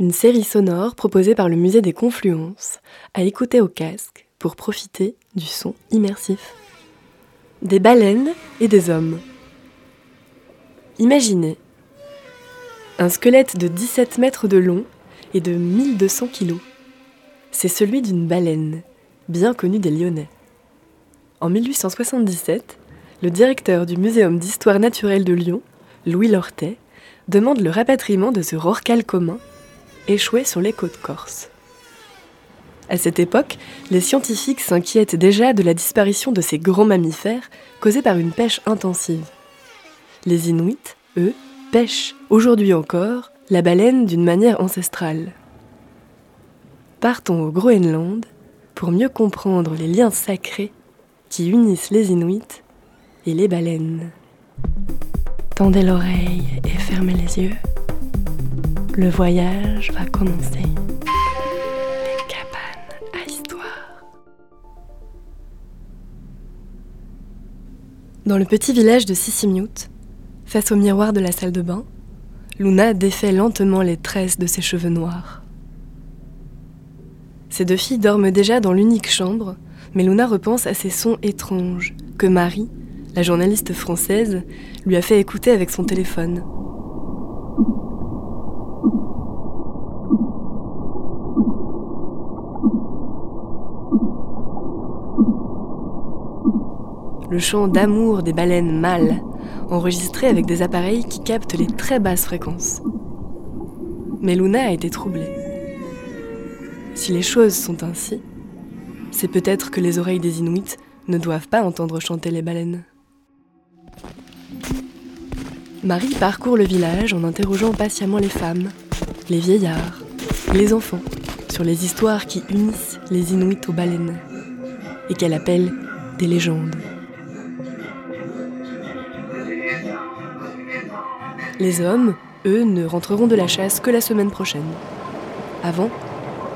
une série sonore proposée par le musée des Confluences, à écouter au casque pour profiter du son immersif. Des baleines et des hommes. Imaginez un squelette de 17 mètres de long et de 1200 kilos. C'est celui d'une baleine, bien connue des Lyonnais. En 1877, le directeur du Muséum d'histoire naturelle de Lyon, Louis Lortet, demande le rapatriement de ce rorcal commun, échoué sur les côtes corses. À cette époque, les scientifiques s'inquiètent déjà de la disparition de ces grands mammifères causée par une pêche intensive. Les Inuits, eux, pêchent, aujourd'hui encore, la baleine d'une manière ancestrale. Partons au Groenland pour mieux comprendre les liens sacrés qui unissent les Inuits et les baleines. Tendez l'oreille et fermez les yeux. Le voyage va commencer. Des cabanes à histoire. Dans le petit village de Sissimute, face au miroir de la salle de bain, Luna défait lentement les tresses de ses cheveux noirs. Ces deux filles dorment déjà dans l'unique chambre, mais Luna repense à ces sons étranges que Marie, la journaliste française, lui a fait écouter avec son téléphone. Le chant d'amour des baleines mâles enregistré avec des appareils qui captent les très basses fréquences. Mais Luna a été troublée. Si les choses sont ainsi, c'est peut-être que les oreilles des Inuits ne doivent pas entendre chanter les baleines. Marie parcourt le village en interrogeant patiemment les femmes, les vieillards, les enfants sur les histoires qui unissent les Inuits aux baleines et qu'elle appelle des légendes. Les hommes, eux, ne rentreront de la chasse que la semaine prochaine. Avant,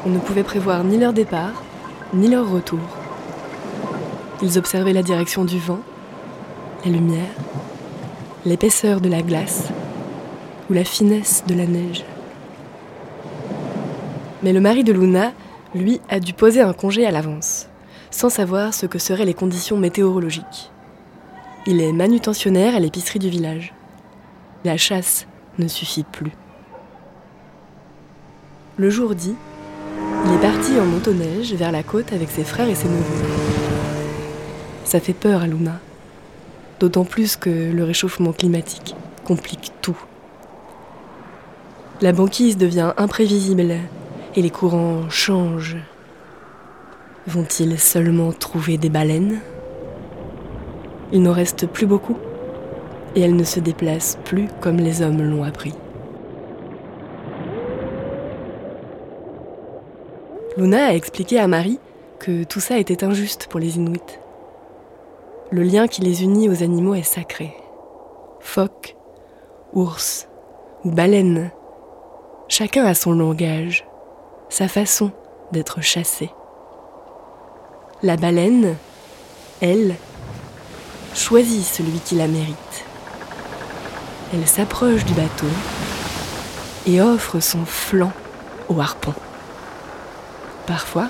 on ne pouvait prévoir ni leur départ, ni leur retour. Ils observaient la direction du vent, la lumière, l'épaisseur de la glace ou la finesse de la neige. Mais le mari de Luna, lui, a dû poser un congé à l'avance, sans savoir ce que seraient les conditions météorologiques. Il est manutentionnaire à l'épicerie du village. La chasse ne suffit plus. Le jour dit, il est parti en motoneige vers la côte avec ses frères et ses neveux. Ça fait peur à Luna, d'autant plus que le réchauffement climatique complique tout. La banquise devient imprévisible et les courants changent. Vont-ils seulement trouver des baleines? Il n'en reste plus beaucoup et elle ne se déplace plus comme les hommes l'ont appris. Luna a expliqué à Marie que tout ça était injuste pour les Inuits. Le lien qui les unit aux animaux est sacré. Phoque, ours ou baleine, chacun a son langage, sa façon d'être chassé. La baleine, elle, choisit celui qui la mérite. Elle s'approche du bateau et offre son flanc au harpon. Parfois,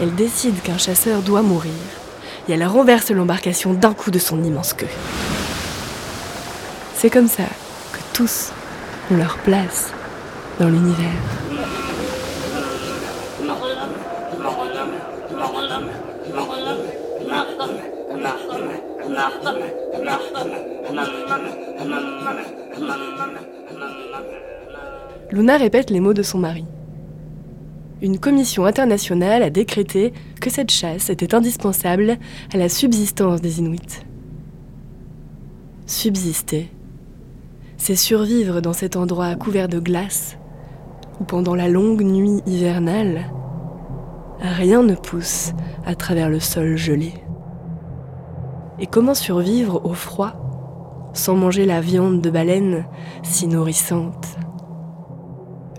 elle décide qu'un chasseur doit mourir et elle renverse l'embarcation d'un coup de son immense queue. C'est comme ça que tous ont leur place dans l'univers. Luna répète les mots de son mari. Une commission internationale a décrété que cette chasse était indispensable à la subsistance des Inuits. Subsister, c'est survivre dans cet endroit couvert de glace où pendant la longue nuit hivernale, rien ne pousse à travers le sol gelé. Et comment survivre au froid sans manger la viande de baleine si nourrissante?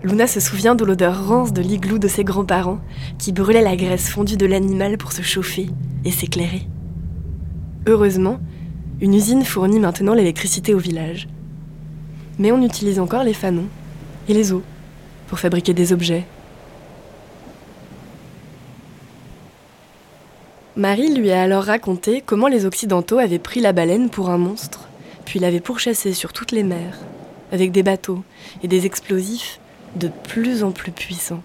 Luna se souvient de l'odeur rance de l'igloo de ses grands-parents qui brûlaient la graisse fondue de l'animal pour se chauffer et s'éclairer. Heureusement, une usine fournit maintenant l'électricité au village. Mais on utilise encore les fanons et les eaux pour fabriquer des objets. Marie lui a alors raconté comment les Occidentaux avaient pris la baleine pour un monstre, puis l'avaient pourchassée sur toutes les mers, avec des bateaux et des explosifs de plus en plus puissants.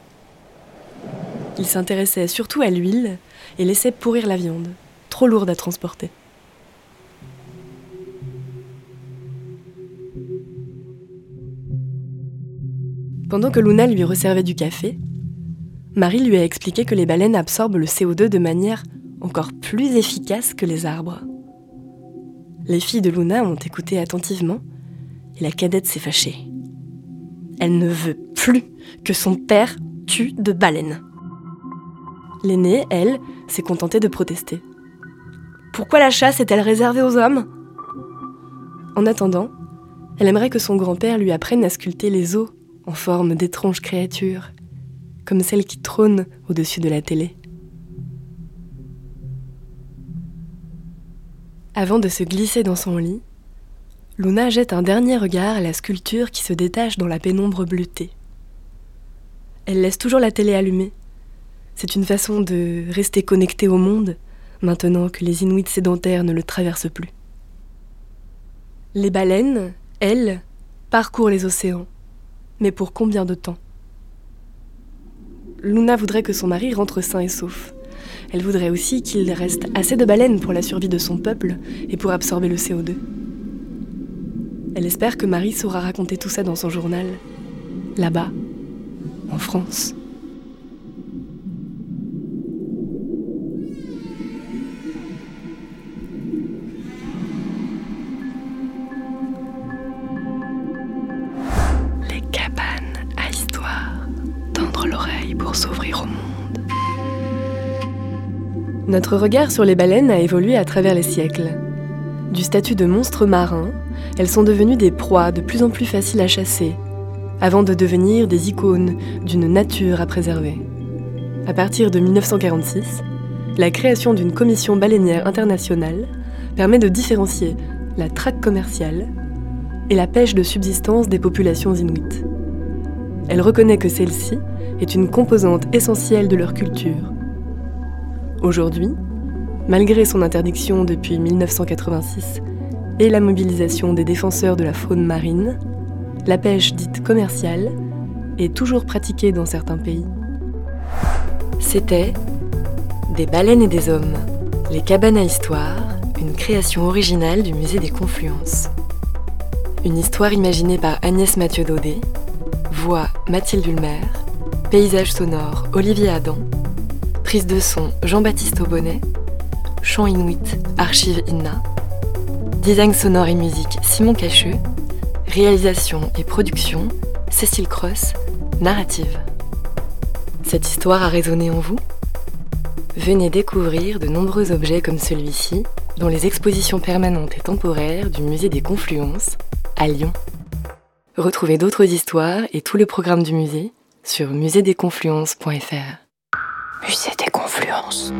Ils s'intéressaient surtout à l'huile et laissaient pourrir la viande, trop lourde à transporter. Pendant que Luna lui resservait du café, Marie lui a expliqué que les baleines absorbent le CO2 de manière encore plus efficace que les arbres. Les filles de Luna ont écouté attentivement et la cadette s'est fâchée. Elle ne veut plus que son père tue de baleines. L'aînée, elle, s'est contentée de protester. Pourquoi la chasse est-elle réservée aux hommes? En attendant, elle aimerait que son grand-père lui apprenne à sculpter les os en forme d'étranges créatures, comme celles qui trônent au-dessus de la télé. Avant de se glisser dans son lit, Luna jette un dernier regard à la sculpture qui se détache dans la pénombre bleutée. Elle laisse toujours la télé allumée. C'est une façon de rester connectée au monde maintenant que les Inuits sédentaires ne le traversent plus. Les baleines, elles, parcourent les océans. Mais pour combien de temps? Luna voudrait que son mari rentre sain et sauf. Elle voudrait aussi qu'il reste assez de baleines pour la survie de son peuple et pour absorber le CO2. Elle espère que Marie saura raconter tout ça dans son journal, là-bas, en France. s'ouvrir au monde. Notre regard sur les baleines a évolué à travers les siècles. Du statut de monstres marins, elles sont devenues des proies de plus en plus faciles à chasser, avant de devenir des icônes d'une nature à préserver. À partir de 1946, la création d'une commission baleinière internationale permet de différencier la traque commerciale et la pêche de subsistance des populations inuites. Elle reconnaît que celle-ci est une composante essentielle de leur culture. Aujourd'hui, malgré son interdiction depuis 1986 et la mobilisation des défenseurs de la faune marine, la pêche dite commerciale est toujours pratiquée dans certains pays. C'était Des baleines et des hommes, les cabanes à histoire, une création originale du musée des Confluences. Une histoire imaginée par Agnès Mathieu Daudet, voix Mathilde Ulmer, Paysage sonore Olivier Adam. Prise de son Jean-Baptiste Aubonnet. Chant Inuit Archive Inna. Design sonore et musique Simon Cacheux. Réalisation et production Cécile Cross. Narrative. Cette histoire a résonné en vous? Venez découvrir de nombreux objets comme celui-ci dans les expositions permanentes et temporaires du Musée des Confluences à Lyon. Retrouvez d'autres histoires et tout le programme du musée sur musée Musée des Confluences.